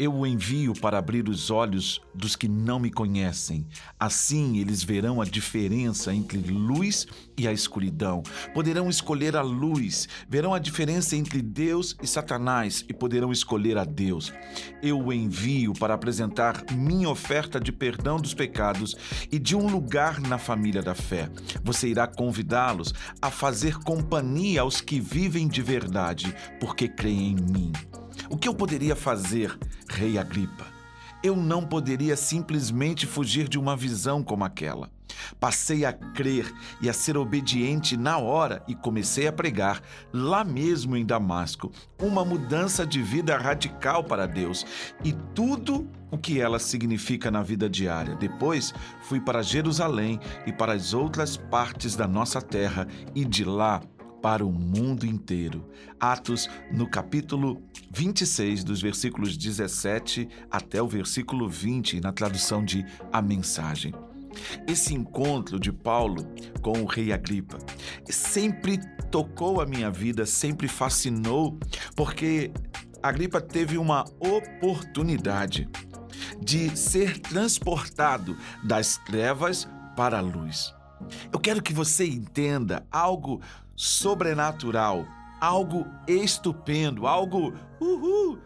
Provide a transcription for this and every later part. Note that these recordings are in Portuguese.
Eu o envio para abrir os olhos dos que não me conhecem. Assim eles verão a diferença entre luz e a escuridão. Poderão escolher a luz, verão a diferença entre Deus e Satanás e poderão escolher a Deus. Eu o envio para apresentar minha oferta de perdão dos pecados e de um lugar na família da fé. Você irá convidá-los a fazer companhia aos que vivem de verdade, porque creem em mim. O que eu poderia fazer, Rei Agripa? Eu não poderia simplesmente fugir de uma visão como aquela. Passei a crer e a ser obediente na hora e comecei a pregar, lá mesmo em Damasco, uma mudança de vida radical para Deus e tudo o que ela significa na vida diária. Depois fui para Jerusalém e para as outras partes da nossa terra e de lá para o mundo inteiro. Atos, no capítulo 26, dos versículos 17 até o versículo 20, na tradução de A Mensagem. Esse encontro de Paulo com o rei Agripa sempre tocou a minha vida, sempre fascinou, porque Agripa teve uma oportunidade de ser transportado das trevas para a luz. Eu quero que você entenda algo sobrenatural, algo estupendo, algo uhul,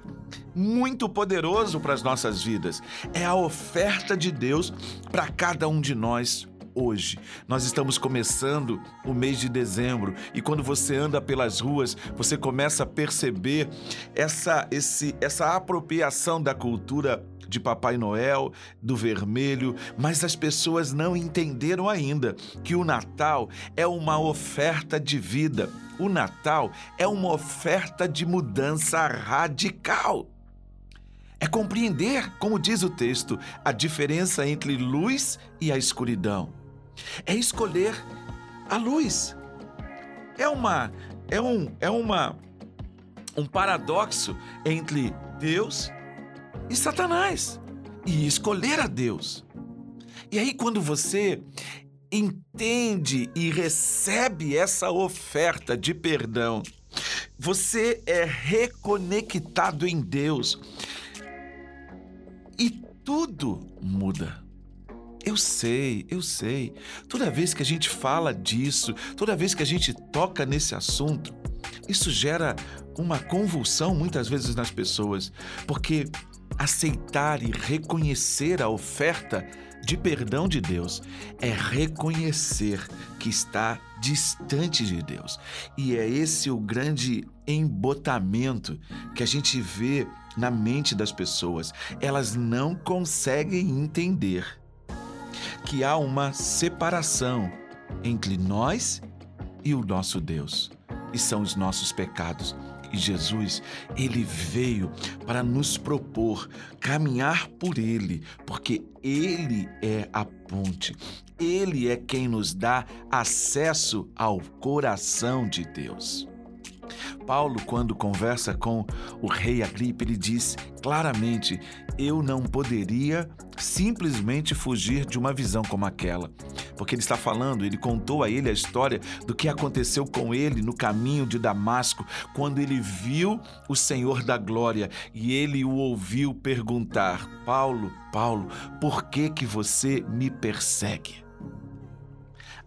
muito poderoso para as nossas vidas. É a oferta de Deus para cada um de nós hoje. Nós estamos começando o mês de dezembro e quando você anda pelas ruas, você começa a perceber essa, esse, essa apropriação da cultura de Papai Noel, do vermelho, mas as pessoas não entenderam ainda que o Natal é uma oferta de vida. O Natal é uma oferta de mudança radical. É compreender, como diz o texto, a diferença entre luz e a escuridão. É escolher a luz. É uma é um é uma um paradoxo entre Deus e Satanás e escolher a Deus. E aí, quando você entende e recebe essa oferta de perdão, você é reconectado em Deus e tudo muda. Eu sei, eu sei. Toda vez que a gente fala disso, toda vez que a gente toca nesse assunto, isso gera uma convulsão muitas vezes nas pessoas, porque aceitar e reconhecer a oferta de perdão de Deus é reconhecer que está distante de Deus. E é esse o grande embotamento que a gente vê na mente das pessoas. Elas não conseguem entender que há uma separação entre nós e o nosso Deus, e são os nossos pecados. E Jesus, ele veio para nos propor caminhar por ele, porque ele é a ponte. Ele é quem nos dá acesso ao coração de Deus. Paulo, quando conversa com o rei Agripa, ele diz claramente: Eu não poderia simplesmente fugir de uma visão como aquela. Porque ele está falando, ele contou a ele a história do que aconteceu com ele no caminho de Damasco, quando ele viu o Senhor da glória e ele o ouviu perguntar: Paulo, Paulo, por que que você me persegue?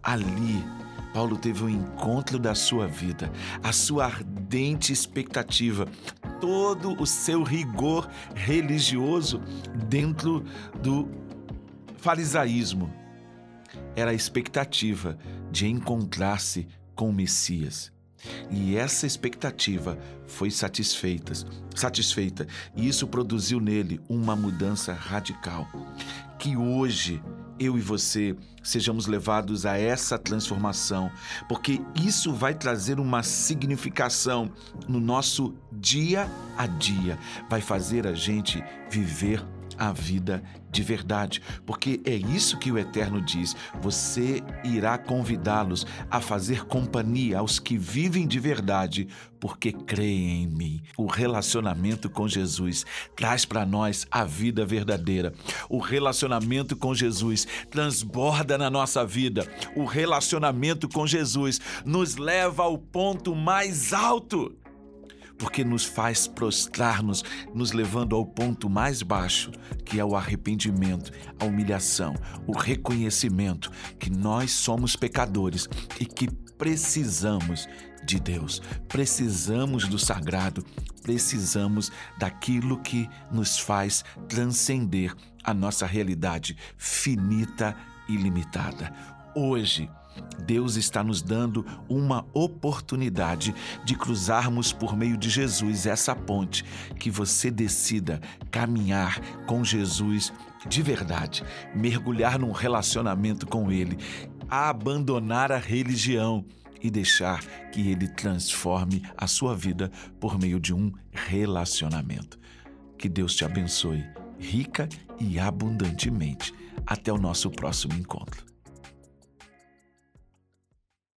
Ali, Paulo teve um encontro da sua vida, a sua ardente expectativa, todo o seu rigor religioso dentro do farisaísmo. Era a expectativa de encontrar-se com o Messias. E essa expectativa foi satisfeita, satisfeita, e isso produziu nele uma mudança radical. Que hoje eu e você sejamos levados a essa transformação, porque isso vai trazer uma significação no nosso dia a dia, vai fazer a gente viver a vida de verdade, porque é isso que o Eterno diz: você irá convidá-los a fazer companhia aos que vivem de verdade, porque creem em mim. O relacionamento com Jesus traz para nós a vida verdadeira. O relacionamento com Jesus transborda na nossa vida. O relacionamento com Jesus nos leva ao ponto mais alto porque nos faz prostrar-nos, nos levando ao ponto mais baixo, que é o arrependimento, a humilhação, o reconhecimento que nós somos pecadores e que precisamos de Deus, precisamos do sagrado, precisamos daquilo que nos faz transcender a nossa realidade finita e limitada. Hoje, Deus está nos dando uma oportunidade de cruzarmos por meio de Jesus essa ponte, que você decida caminhar com Jesus de verdade, mergulhar num relacionamento com Ele, abandonar a religião e deixar que Ele transforme a sua vida por meio de um relacionamento. Que Deus te abençoe rica e abundantemente. Até o nosso próximo encontro.